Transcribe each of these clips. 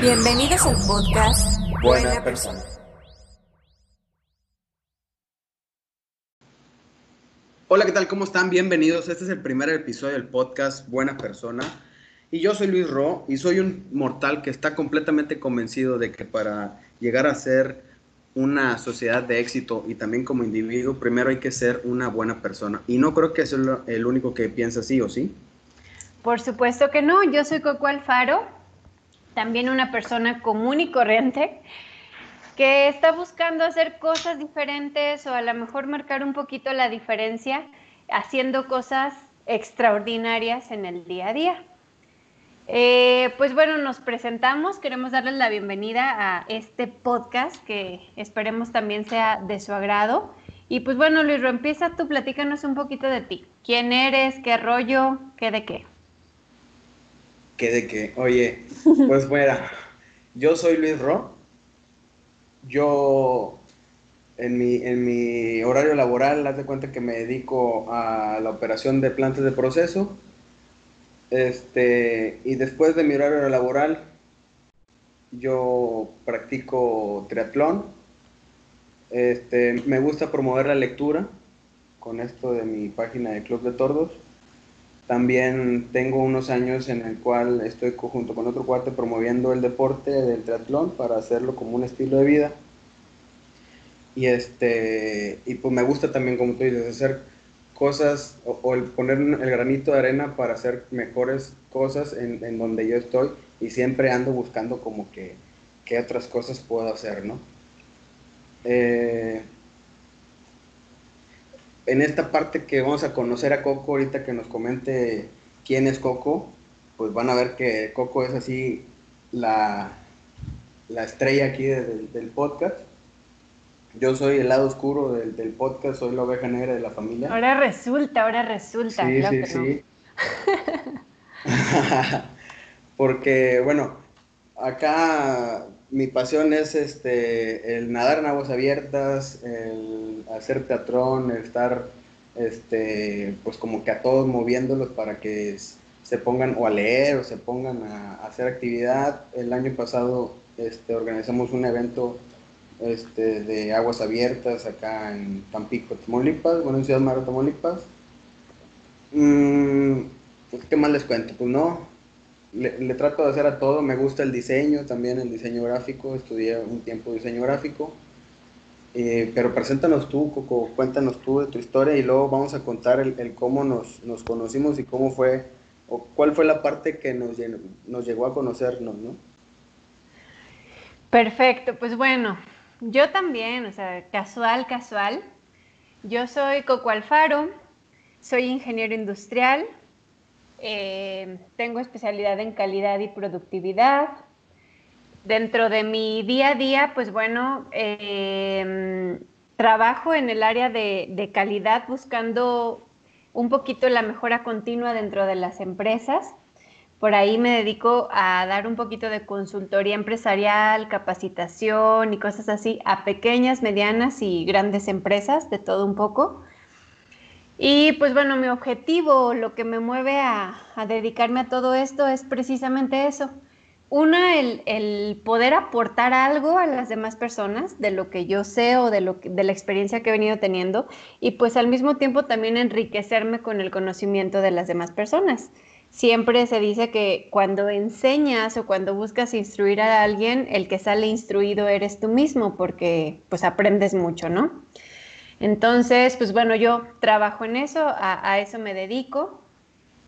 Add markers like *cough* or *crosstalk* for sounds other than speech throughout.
Bienvenidos al podcast Buena persona. Hola, ¿qué tal? ¿Cómo están? Bienvenidos. Este es el primer episodio del podcast Buena Persona. Y yo soy Luis Ro y soy un mortal que está completamente convencido de que para llegar a ser una sociedad de éxito y también como individuo, primero hay que ser una buena persona. Y no creo que sea el único que piensa así, ¿o sí? Por supuesto que no, yo soy Coco Alfaro, también una persona común y corriente que está buscando hacer cosas diferentes o a lo mejor marcar un poquito la diferencia haciendo cosas extraordinarias en el día a día. Eh, pues bueno, nos presentamos, queremos darles la bienvenida a este podcast que esperemos también sea de su agrado. Y pues bueno, Luis, empieza tú, platícanos un poquito de ti. ¿Quién eres? ¿Qué rollo? ¿Qué de qué? ¿Qué de qué? Oye, pues bueno, yo soy Luis Ro. Yo en mi, en mi horario laboral, haz de cuenta que me dedico a la operación de plantas de proceso. Este, y después de mi horario laboral, yo practico triatlón. Este, me gusta promover la lectura con esto de mi página de Club de Tordos. También tengo unos años en el cual estoy junto con otro cuate promoviendo el deporte del triatlón para hacerlo como un estilo de vida. Y este y pues me gusta también, como tú dices, hacer cosas o, o el poner el granito de arena para hacer mejores cosas en, en donde yo estoy y siempre ando buscando como que qué otras cosas puedo hacer, ¿no? Eh, en esta parte que vamos a conocer a Coco, ahorita que nos comente quién es Coco, pues van a ver que Coco es así la, la estrella aquí de- del- del podcast. Yo soy el lado oscuro del, del podcast, soy la oveja negra de la familia. Ahora resulta, ahora resulta. Sí, claro sí, que no. sí. *laughs* Porque, bueno, acá mi pasión es este, el nadar en aguas abiertas, el hacer teatrón, el estar, este, pues como que a todos moviéndolos para que se pongan o a leer o se pongan a, hacer actividad. El año pasado este, organizamos un evento este, de aguas abiertas acá en Tampico, Tamaulipas, bueno, en Ciudad Madero, Tamaulipas. Mm, pues, ¿Qué más les cuento? Pues no, le, le trato de hacer a todo, me gusta el diseño, también el diseño gráfico, estudié un tiempo diseño gráfico. Eh, pero preséntanos tú, Coco, cuéntanos tú de tu historia y luego vamos a contar el, el cómo nos, nos conocimos y cómo fue, o cuál fue la parte que nos, nos llegó a conocernos, ¿no? Perfecto, pues bueno, yo también, o sea, casual, casual. Yo soy Coco Alfaro, soy ingeniero industrial, eh, tengo especialidad en calidad y productividad. Dentro de mi día a día, pues bueno, eh, trabajo en el área de, de calidad buscando un poquito la mejora continua dentro de las empresas. Por ahí me dedico a dar un poquito de consultoría empresarial, capacitación y cosas así a pequeñas, medianas y grandes empresas, de todo un poco. Y pues bueno, mi objetivo, lo que me mueve a, dedicarme a todo esto es precisamente eso. Una, el, el poder aportar algo a las demás personas de lo que yo sé o de, lo que- de la experiencia que he venido teniendo y pues al mismo tiempo también enriquecerme con el conocimiento de las demás personas. Siempre se dice que cuando enseñas o cuando buscas instruir a alguien, el que sale instruido eres tú mismo porque pues aprendes mucho, ¿no? Entonces, pues bueno, yo trabajo en eso, a, a eso me dedico.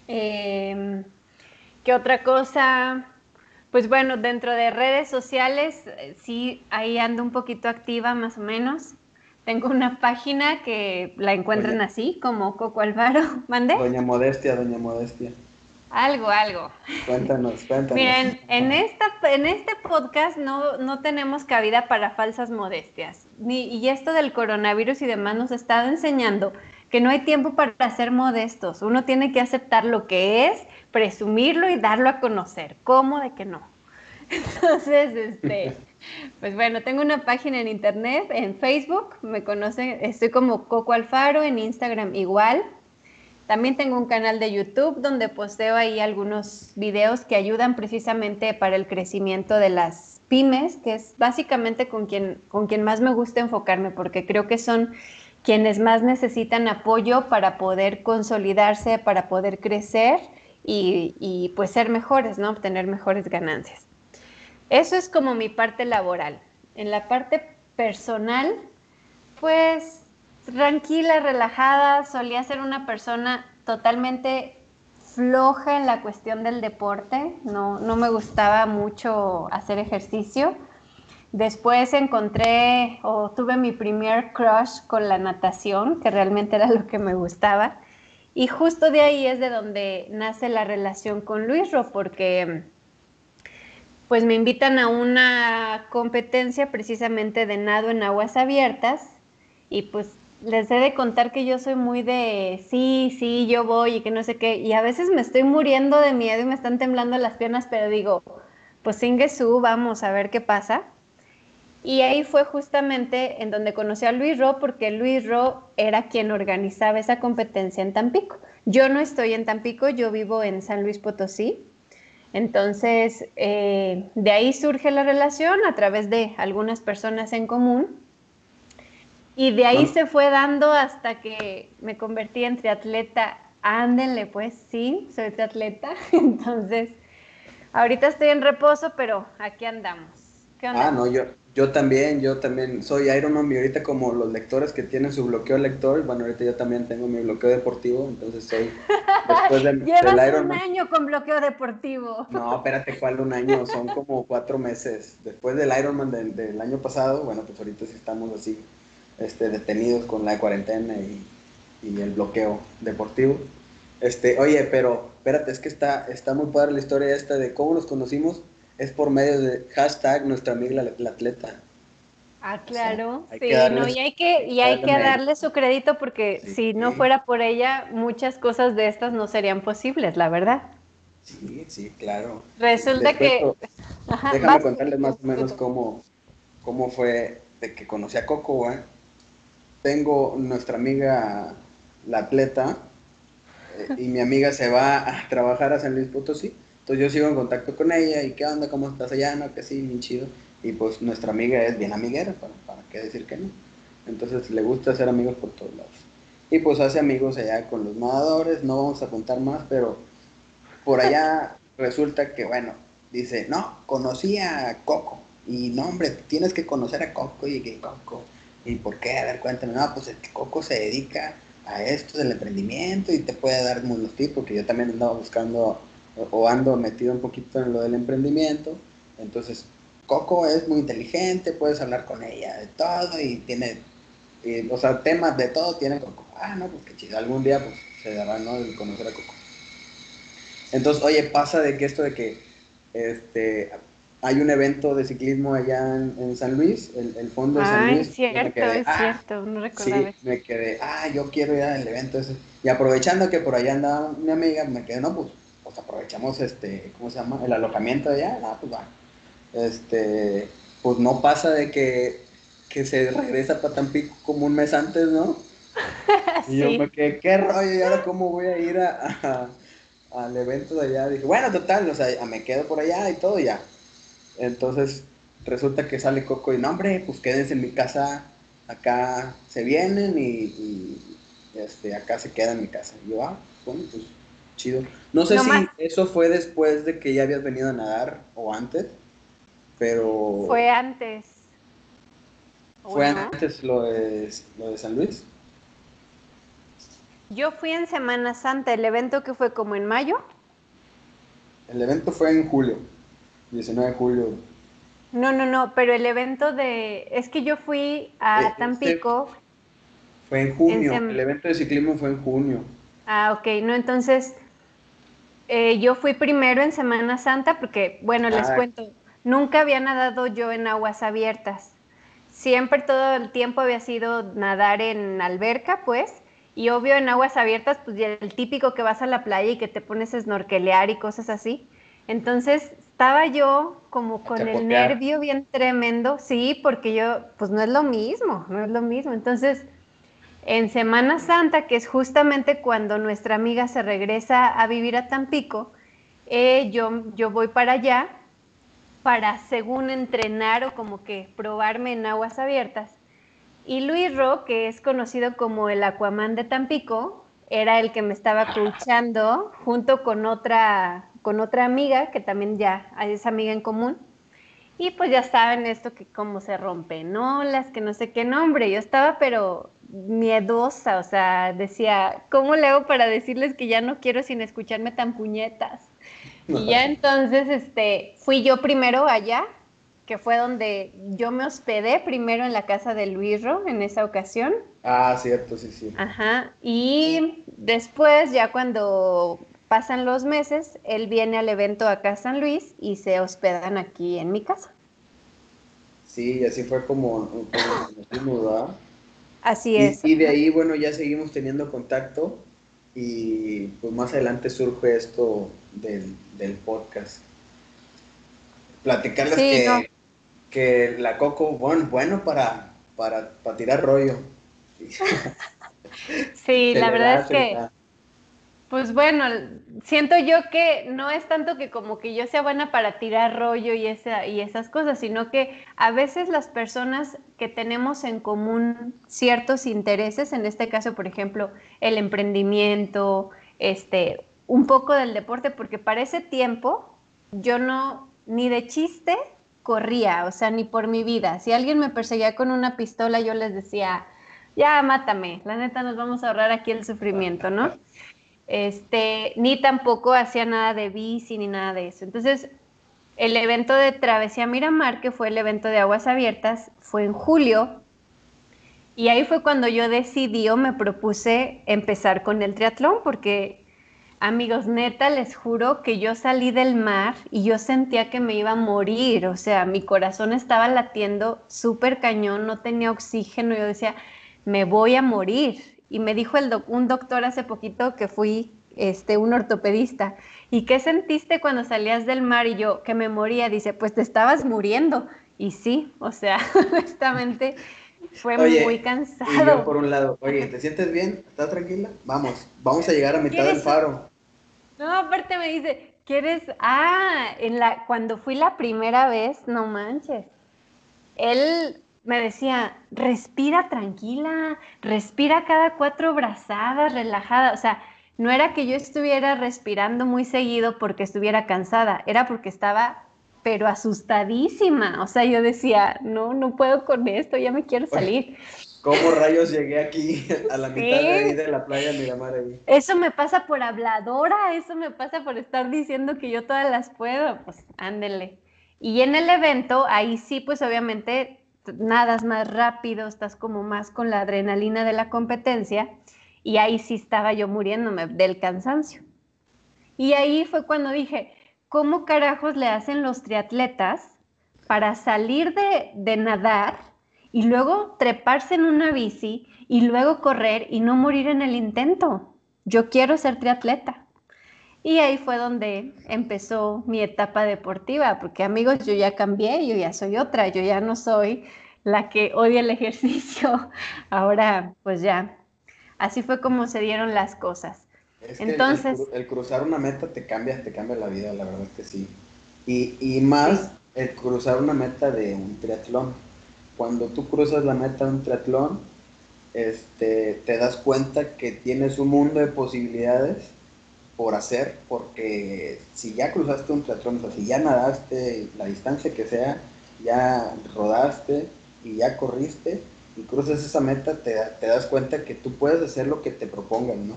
Em, ¿Qué otra cosa? Pues bueno, dentro de redes sociales, eh, sí, ahí ando un poquito activa más o menos. Tengo una página que la encuentran Oye. así, como Coco Alvaro. *laughs* ¿Mande? Doña Modestia, Doña Modestia. Algo, algo. Cuéntanos, cuéntanos. Miren, en, esta, en este podcast no, no tenemos cabida para falsas modestias. Ni, y esto del coronavirus y demás nos ha estado enseñando que no hay tiempo para ser modestos. Uno tiene que aceptar lo que es, presumirlo y darlo a conocer. ¿Cómo de que no? *laughs* Entonces, este, *laughs* pues bueno, tengo una página en internet, en Facebook, me conocen, estoy como Coco Alfaro, en Instagram igual. También tengo un canal de YouTube donde posteo ahí algunos videos que ayudan precisamente para el crecimiento de las pymes, que es básicamente con quien, con quien más me gusta enfocarme, porque creo que son quienes más necesitan apoyo para poder consolidarse, para poder crecer y, y pues ser mejores, ¿no? Obtener mejores ganancias. Eso es como mi parte laboral. En la parte personal, pues tranquila, relajada, solía ser una persona totalmente floja en la cuestión del deporte, no, no me gustaba mucho hacer ejercicio. Después encontré o tuve mi primer crush con la natación, que realmente era *laughs* lo que me gustaba. Y justo de ahí es de donde nace la relación con Luisro, porque pues me invitan a una competencia precisamente de nado en aguas abiertas y pues les he de contar que yo soy muy de sí, sí, yo voy y que no sé qué, y a veces me estoy muriendo de miedo y me están temblando las piernas, pero digo, pues su, vamos a ver qué pasa. Y ahí fue justamente en donde conocí a Luis Ro, porque Luis Ro era quien organizaba esa competencia en Tampico. Yo no estoy en Tampico, yo vivo en San Luis Potosí, entonces, eh, de ahí surge la relación a través de algunas personas en común. Y de ahí se fue dando hasta que me convertí en triatleta. Ándenle, pues sí, soy triatleta. *laughs* Entonces, ahorita estoy en reposo, pero aquí andamos. ¿Qué onda? Ah, no, yo, yo también, yo también soy Ironman y ahorita como los lectores que tienen su bloqueo lector, bueno, ahorita yo también tengo mi bloqueo deportivo, entonces soy *laughs* después de, Llevas un año con bloqueo deportivo. No, espérate, ¿cuál un año? Son como cuatro meses. Después del Ironman del, del año pasado, bueno, pues ahorita sí estamos así este, detenidos con la cuarentena y, y, el bloqueo deportivo. Este, oye, pero espérate, es que está, está muy padre la historia esta de cómo nos conocimos es por medio de hashtag nuestra amiga la, atleta. Ah, claro, sí, no, y hay que, y hay que darle su crédito porque si no fuera por ella, muchas cosas de estas no serían posibles, la verdad. Sí, sí, claro. Resulta que... déjame contarles más o menos cómo, cómo fue de que conocí a Coco, ¿eh? Tengo nuestra amiga, la atleta, eh, y mi amiga se va a trabajar a San Luis Potosí entonces yo sigo en contacto con ella y qué onda, cómo estás allá, no, que sí, bien chido. Y pues nuestra amiga es bien amiguera, para, para qué decir que no. Entonces le gusta hacer amigos por todos lados. Y pues hace amigos allá con los nadadores, no vamos a contar más, pero por allá *laughs* resulta que, bueno, dice, no, conocí a Coco. Y no, hombre, tienes que conocer a Coco y que Coco. ¿Y por qué? A ver, cuéntame. No, pues el que Coco se dedica a esto del emprendimiento y te puede dar unos tips, porque yo también andaba buscando o ando metido un poquito en lo del emprendimiento. Entonces, Coco es muy inteligente, puedes hablar con ella de todo y tiene, o sea, temas de todo tiene Coco. Ah, no, pues qué chido, algún día pues se dará, ¿no? El conocer a Coco. Entonces, oye, pasa de que esto de que este, hay un evento de ciclismo allá en, San Luis, el, fondo de San Luis. Es cierto, es ah, cierto, no recordaba. Sí, me quedé, ah, yo quiero ir al evento ese. Y aprovechando que por allá andaba mi amiga, me quedé, no, pues pues aprovechamos este, ¿cómo se llama? El alojamiento allá, ah, pues va. Este, pues no pasa de que, que se regresa para Tampico como un mes antes, ¿no? *laughs* Y yo me quedé, ¿qué rollo? ¿Y ahora cómo voy a ir a, al evento de allá? Dije, bueno, total, o sea, me quedo por allá y todo ya. Entonces, resulta que sale Coco y no, hombre, pues quédense en mi casa, acá se vienen y, y este, acá se quedan en mi casa. Y yo, ah, bueno, pues Chido. No sé si eso fue después de que ya habías venido a nadar o antes, pero... Fue antes. ¿Fue antes lo de, lo de San Luis? Yo fui en Semana Santa, el evento que fue como en mayo. El evento fue en julio, 19 de julio. No, no, no, pero el evento de... Es que yo fui a eh, Tampico. fue en junio, el evento de ciclismo fue en junio. Ah, ok, no, entonces Eh, yo fui primero en Semana Santa porque, bueno, les Ah. cuento, nunca había nadado yo en aguas abiertas. Siempre todo el tiempo había sido nadar en alberca, pues, y obvio en aguas abiertas, pues ya el típico que vas a la playa y que te pones a snorkelear y cosas así. Entonces estaba yo como con el nervio bien tremendo, sí, porque yo, pues no es lo mismo, no es lo mismo. Entonces, en Semana Santa, que es justamente cuando nuestra amiga se regresa a vivir a Tampico, eh, yo, yo voy para allá para, según entrenar o como que probarme en aguas abiertas. Y Luis Ro, que es conocido como el Aquaman de Tampico, era el que me estaba *laughs* coachando junto con otra, con otra amiga, que también ya es amiga en común. Y pues ya saben esto que cómo se rompen olas, que no sé qué nombre. Yo estaba pero miedosa, o sea, decía, ¿cómo le hago para decirles que ya no quiero sin escucharme tan puñetas? Y ya entonces, este, fui yo primero allá, que fue donde yo me hospedé primero en la casa de Luisro en esa ocasión. Ah, cierto, sí, sí. Ajá. Y después, ya cuando pasan los meses, él viene al evento acá a San Luis y se hospedan aquí en mi casa. Sí, y así fue como, nos ¿verdad? Así es. y de ahí, bueno, ya seguimos teniendo contacto y pues más adelante surge esto del, del podcast. Platicarles Sí, que, no. que la Coco, bueno, bueno para, para, para tirar rollo. *laughs* Sí, *laughs* la verdad da, es que. Pues bueno, siento yo que no es tanto que como que yo sea buena para tirar rollo y, esa, y esas cosas, sino que a veces las personas que tenemos en común ciertos intereses, en este caso, por ejemplo, el emprendimiento, este, un poco del deporte, porque para ese tiempo yo no, ni de chiste, corría, o sea, ni por mi vida. Si alguien me perseguía con una pistola, yo les decía, ya mátame, la neta nos vamos a ahorrar aquí el sufrimiento, ¿no? Este, ni tampoco hacía nada de bici ni nada de eso. Entonces, el evento de Travesía Miramar, que fue el evento de aguas abiertas, fue en julio. Y ahí fue cuando yo decidí o me propuse empezar con el triatlón, porque amigos, neta, les juro que yo salí del mar y yo sentía que me iba a morir. O sea, mi corazón estaba latiendo súper cañón, no tenía oxígeno. Yo decía, me voy a morir. Y me dijo el doc- un doctor hace poquito que fui este, un ortopedista. ¿Y qué sentiste cuando salías del mar? Y yo, que me moría. Dice, pues te estabas muriendo. Y sí, o sea, *laughs* honestamente fue Oye, muy Y yo cansado. por un lado, oye, ¿te sientes bien? ¿Estás tranquila? Vamos, vamos a llegar a mitad del ¿Quieres- faro. No, aparte me dice, ¿quieres? Ah, en la, cuando fui la primera vez, no manches. Él me decía, respira tranquila, respira cada cuatro brazadas, relajada. O sea, no era que yo estuviera respirando muy seguido porque estuviera cansada, era porque estaba, pero asustadísima. O sea, yo decía, no, no puedo con esto, ya me quiero salir. ¿Cómo rayos llegué aquí a la *laughs* mitad Sí. de ahí de la playa Miramar ahí? Eso me pasa por habladora, eso me pasa por estar diciendo que yo todas las puedo, pues ándele. Y en el evento, ahí sí, pues obviamente nadas más rápido, estás como más con la adrenalina de la competencia, y ahí sí estaba yo muriéndome del cansancio. Y ahí fue cuando dije, ¿cómo carajos le hacen los triatletas para salir de, de nadar y luego treparse en una bici y luego correr y no morir en el intento? Yo quiero ser triatleta. Y ahí fue donde empezó mi etapa deportiva, porque amigos, yo ya cambié, yo ya soy otra, yo ya no soy la que odia el ejercicio. *laughs* Ahora, pues ya, así fue como se dieron las cosas. Es que el- Entonces- el cruzar una meta te cambia, te cambia la vida, la verdad es que sí. Y, y más el cruzar una meta de un triatlón. Cuando tú cruzas la meta de un triatlón, este, te das cuenta que tienes un mundo de posibilidades por hacer, porque si ya cruzaste un triatlón, o sea, si ya nadaste la distancia que sea, ya rodaste y ya corriste y cruzas esa meta, te, te das cuenta que tú puedes hacer lo que te propongan, ¿no?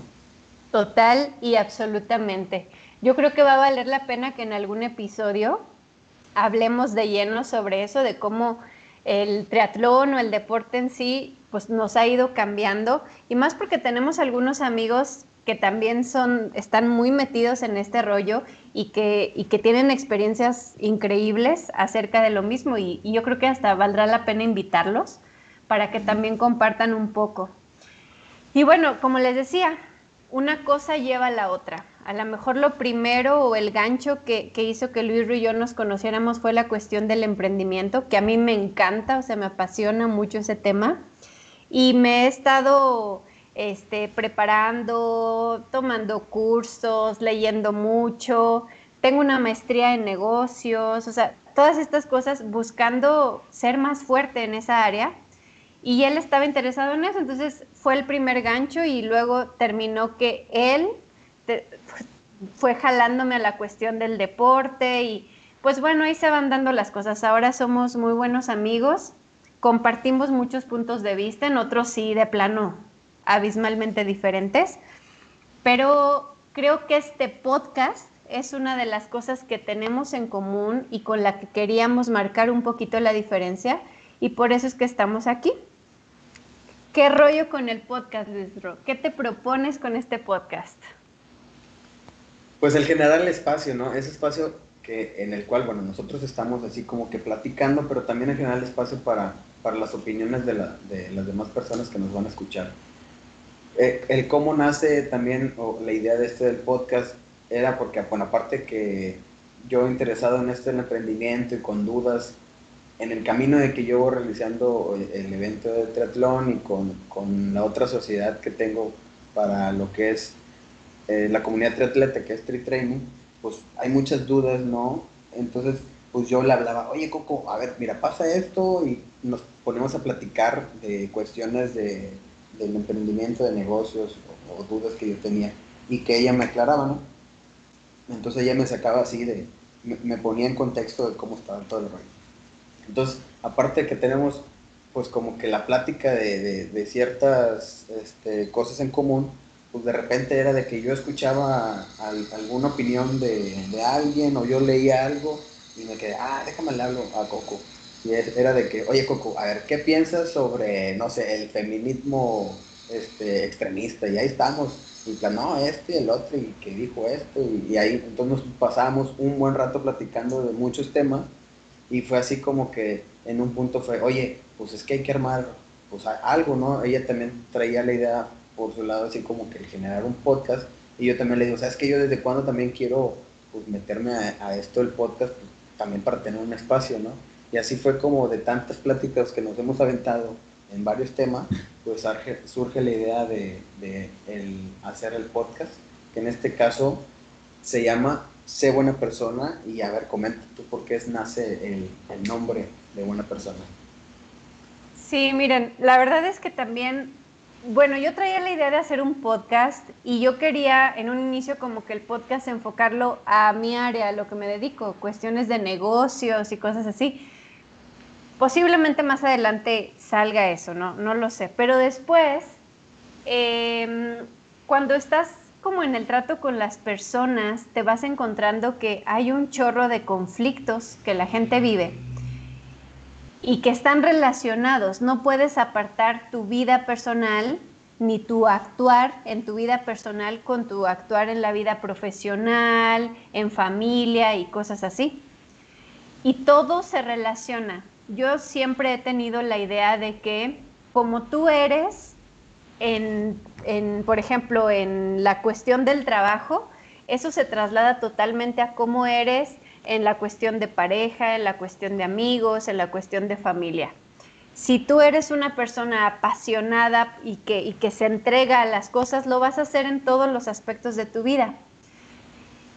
Total y absolutamente. Yo creo que va a valer la pena que en algún episodio hablemos de lleno sobre eso, de cómo el triatlón o el deporte en sí pues nos ha ido cambiando y más porque tenemos algunos amigos que también son, están muy metidos en este rollo y que, y que tienen experiencias increíbles acerca de lo mismo y, yo creo que hasta valdrá la pena invitarlos para que también compartan un poco. Y bueno, como les decía, una cosa lleva a la otra. A lo mejor lo primero o el gancho que, que hizo que Luis y yo nos conociéramos fue la cuestión del emprendimiento, que a mí me encanta, o sea, me apasiona mucho ese tema. Y me he estado este, preparando, tomando cursos, leyendo mucho. Tengo una maestría en negocios, o sea, todas estas cosas buscando ser más fuerte en esa área. Y él estaba interesado en eso, entonces fue el primer gancho y luego terminó que él *laughs* fue jalándome a la cuestión del deporte y pues bueno, ahí se van dando las cosas. Ahora somos muy buenos amigos, compartimos muchos puntos de vista, en otros sí de plano abismalmente diferentes, pero creo que este podcast es una de las cosas que tenemos en común y con la que queríamos marcar un poquito la diferencia y por eso es que estamos aquí. ¿Qué rollo con el podcast, Luis Ro? ¿Qué te propones con este podcast? Pues el generar el espacio, ¿no? Ese espacio que, en el cual, bueno, nosotros estamos así como que platicando, pero también el generar el espacio para, para las opiniones de, la, de las demás personas que nos van a escuchar. Eh, el cómo nace también, la idea de este del podcast, era porque, bueno, aparte que yo interesado en este emprendimiento y con dudas, en el camino de que yo voy realizando el evento de triatlón y con, con la otra sociedad que tengo para lo que es eh, la comunidad triatleta, que es Tri Training, pues hay muchas dudas, ¿no? Entonces, pues yo le hablaba, oye Coco, a ver, mira, pasa esto y nos ponemos a platicar de cuestiones de, del emprendimiento, de negocios o, dudas que yo tenía y que ella me aclaraba. Entonces ella me sacaba así de, me, ponía en contexto de cómo estaba todo el rollo. Entonces, aparte de que tenemos pues como que la plática de, de, ciertas este, cosas en común, pues de repente era de que yo escuchaba alguna opinión de, de, alguien o yo leía algo y me quedé, ah, déjame hablo a Coco. Y era de que, oye Coco, a ver, ¿qué piensas sobre, no sé, el feminismo este, extremista? Y ahí estamos. Y plan, este y el otro, y que dijo esto. Y, y ahí entonces nos pasábamos un buen rato platicando de muchos temas y fue así como que en un punto fue, oye, pues es que hay que armar pues algo, ¿no? Ella también traía la idea por su lado así como que generar un podcast y yo también le digo, ¿sabes que yo desde cuando también quiero pues meterme a, esto del podcast pues, también para tener un espacio, ¿no? Y así fue como de tantas pláticas que nos hemos aventado en varios temas, pues surge, la idea de, hacer el podcast, que en este caso se llama sé buena persona y a ver, comenta tú por qué nace el, el, nombre de buena persona. Sí, miren, la verdad es que también, bueno, yo traía la idea de hacer un podcast y yo quería en un inicio como que el podcast enfocarlo a mi área, a lo que me dedico, cuestiones de negocios y cosas así. Posiblemente más adelante salga eso, no, no lo sé, pero después, eh, cuando estás como en el trato con las personas, te vas encontrando que hay un chorro de conflictos que la gente vive y que están relacionados. No puedes apartar tu vida personal ni tu actuar en tu vida personal con tu actuar en la vida profesional, en familia y cosas así. Y todo se relaciona. Yo siempre he tenido la idea de que como tú eres, en, por ejemplo, en la cuestión del trabajo, eso se traslada totalmente a cómo eres en la cuestión de pareja, en la cuestión de amigos, en la cuestión de familia. Si tú eres una persona apasionada y que, y que se entrega a las cosas, lo vas a hacer en todos los aspectos de tu vida.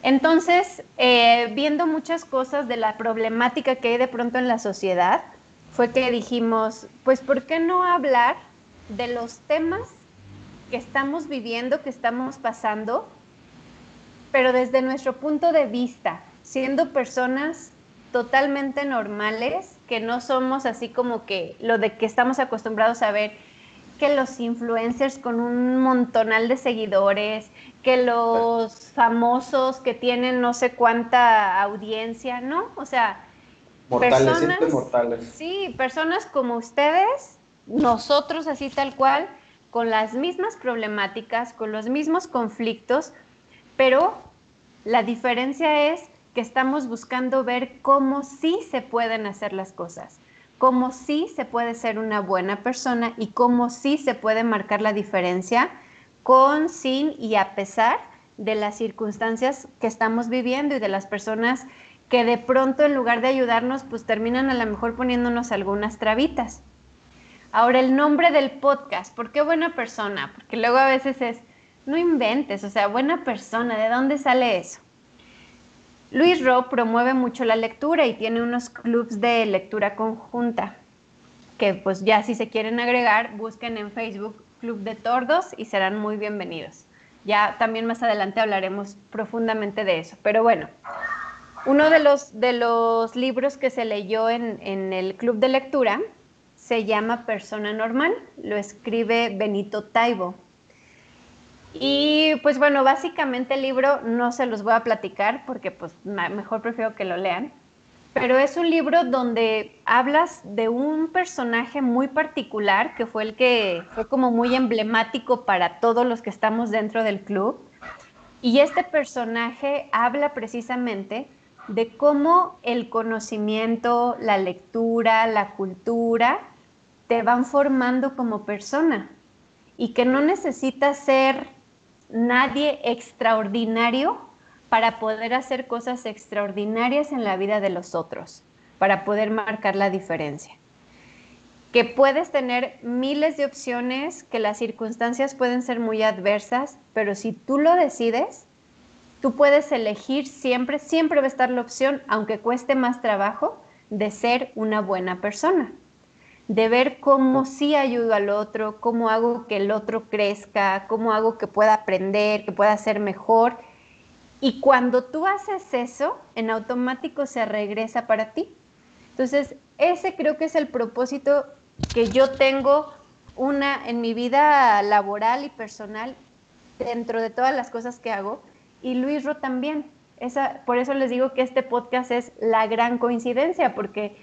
Entonces, eh, viendo muchas cosas de la problemática que hay de pronto en la sociedad, fue que dijimos, pues, ¿por qué no hablar de los temas que estamos viviendo, que estamos pasando, pero desde nuestro punto de vista, siendo personas totalmente normales, que no somos así como que lo de que estamos acostumbrados a ver, que los influencers con un montonal de seguidores, que los famosos que tienen no sé cuánta audiencia, ¿no? O sea, mortales, personas, mortales. Sí, personas como ustedes nosotros así tal cual, con las mismas problemáticas, con los mismos conflictos, pero la diferencia es que estamos buscando ver cómo sí se pueden hacer las cosas, cómo sí se puede ser una buena persona y cómo sí se puede marcar la diferencia con, sin y a pesar de las circunstancias que estamos viviendo y de las personas que de pronto en lugar de ayudarnos, pues terminan a lo mejor poniéndonos algunas trabitas. Ahora, el nombre del podcast, ¿por qué buena persona? Porque luego a veces es, no inventes, o sea, buena persona, ¿de dónde sale eso? Luis Ro promueve mucho la lectura y tiene unos clubs de lectura conjunta, que pues ya si se quieren agregar, busquen en Facebook Club de Tordos y serán muy bienvenidos. Ya también más adelante hablaremos profundamente de eso. Pero bueno, uno de los, de los libros que se leyó en, en el club de lectura se llama Persona Normal, lo escribe Benito Taibo. Y pues bueno, básicamente el libro no se los voy a platicar porque pues mejor prefiero que lo lean, pero es un libro donde hablas de un personaje muy particular que fue el que fue como muy emblemático para todos los que estamos dentro del club. Y este personaje habla precisamente de cómo el conocimiento, la lectura, la cultura te van formando como persona y que no necesitas ser nadie extraordinario para poder hacer cosas extraordinarias en la vida de los otros, para poder marcar la diferencia. Que puedes tener miles de opciones, que las circunstancias pueden ser muy adversas, pero si tú lo decides, tú puedes elegir siempre, siempre va a estar la opción, aunque cueste más trabajo, de ser una buena persona de ver cómo sí ayudo al otro, cómo hago que el otro crezca, cómo hago que pueda aprender, que pueda ser mejor. Y cuando tú haces eso, en automático se regresa para ti. Entonces, ese creo que es el propósito que yo tengo una en mi vida laboral y personal dentro de todas las cosas que hago y Luis Ro también. Esa, por eso les digo que este podcast es la gran coincidencia porque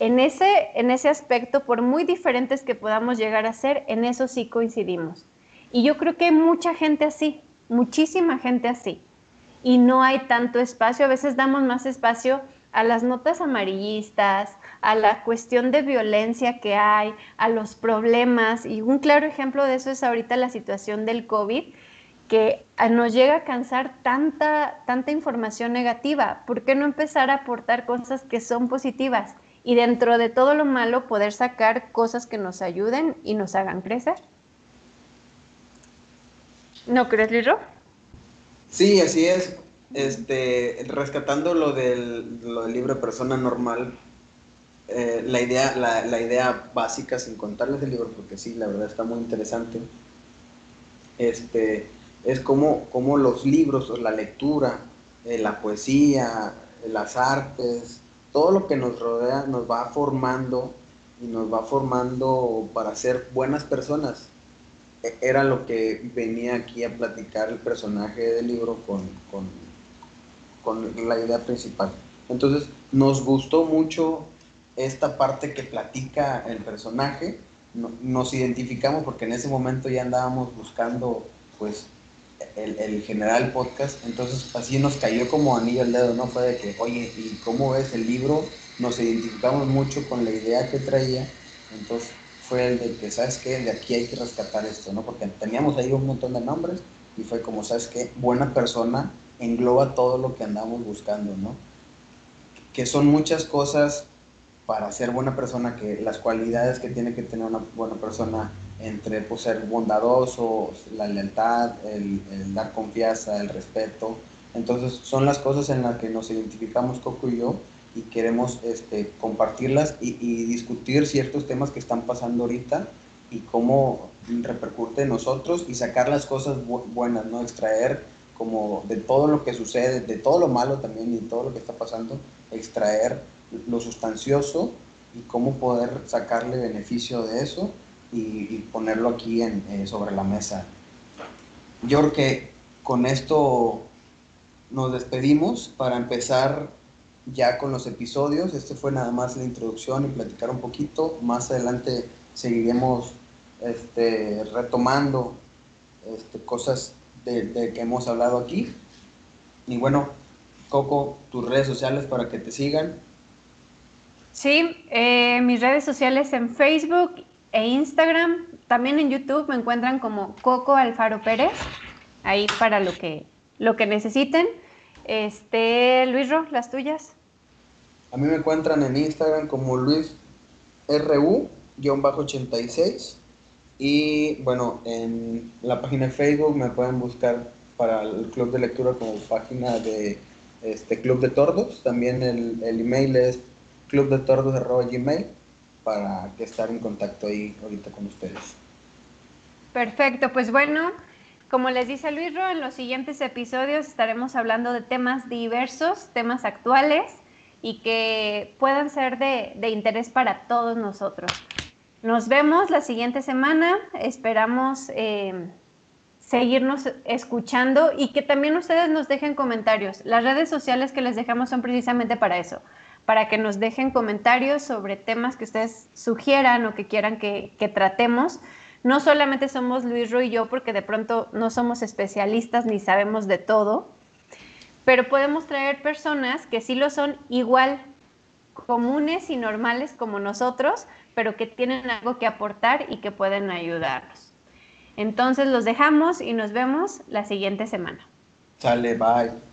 en ese, en ese aspecto, por muy diferentes que podamos llegar a ser, en eso sí coincidimos. Y yo creo que hay mucha gente así, muchísima gente así. Y no hay tanto espacio, a veces damos más espacio a las notas amarillistas, a la cuestión de violencia que hay, a los problemas. Y un claro ejemplo de eso es ahorita la situación del COVID, que nos llega a cansar tanta, tanta información negativa. ¿Por qué no empezar a aportar cosas que son positivas? Y dentro de todo lo malo poder sacar cosas que nos ayuden y nos hagan crecer. ¿No crees, Liro? Sí, así es. Este, rescatando lo del, lo del libro Persona Normal, eh, la, idea, la, idea básica, sin contarles el libro, porque sí, la verdad está muy interesante, este, es como, como los libros, la lectura, eh, la poesía, las artes, todo lo que nos rodea nos va formando y nos va formando para ser buenas personas. E, era lo que venía aquí a platicar el personaje del libro con, con, con la idea principal. Entonces, nos gustó mucho esta parte que platica el personaje. nos identificamos porque en ese momento ya andábamos buscando, pues, el, el, general podcast, entonces así nos cayó como anillo al dedo, ¿no? Fue de que, oye, ¿y cómo ves el libro? Nos identificamos mucho con la idea que traía, entonces fue el de que, ¿sabes qué? De aquí hay que rescatar esto, ¿no? Porque teníamos ahí un montón de nombres y fue como, ¿sabes qué? Buena persona engloba todo lo que andamos buscando, ¿no? Que son muchas cosas para ser buena persona, que las cualidades que tiene que tener una buena persona entre pues, ser bondadoso, la lealtad, el, dar confianza, el respeto. Entonces son las cosas en las que nos identificamos Coco y yo y queremos este, compartirlas y, discutir ciertos temas que están pasando ahorita y cómo repercute en nosotros y sacar las cosas buenas, ¿no? Extraer como de todo lo que sucede, de todo lo malo también y todo lo que está pasando, extraer lo sustancioso y cómo poder sacarle beneficio de eso y, ponerlo aquí en, eh, sobre la mesa. Yo creo que con esto nos despedimos para empezar ya con los episodios. Este fue nada más la introducción y platicar un poquito. Más adelante seguiremos este, retomando este, cosas de, que hemos hablado aquí. Y bueno, Coco, tus redes sociales para que te sigan. Sí, eh, mis redes sociales en Facebook e Instagram, también en YouTube me encuentran como Coco Alfaro Pérez, ahí para lo que, lo que necesiten. Este, Luis Ro, las tuyas. A mí me encuentran en Instagram como Luis RU-86 y bueno, en la página de Facebook me pueden buscar para el club de lectura como página de este Club de Tordos. También el, el email es clubdetordos.gmail para estar en contacto ahí ahorita con ustedes. Perfecto, pues bueno, como les dice Luis Ro, en los siguientes episodios estaremos hablando de temas diversos, temas actuales y que puedan ser de, de interés para todos nosotros. Nos vemos la siguiente semana. Esperamos eh, seguirnos escuchando y que también ustedes nos dejen comentarios. Las redes sociales que les dejamos son precisamente para eso, para que nos dejen comentarios sobre temas que ustedes sugieran o que quieran que, tratemos. No solamente somos Luis Ro y yo, porque de pronto no somos especialistas ni sabemos de todo, pero podemos traer personas que sí lo son igual comunes y normales como nosotros, pero que tienen algo que aportar y que pueden ayudarnos. Entonces los dejamos y nos vemos la siguiente semana. Sale, bye.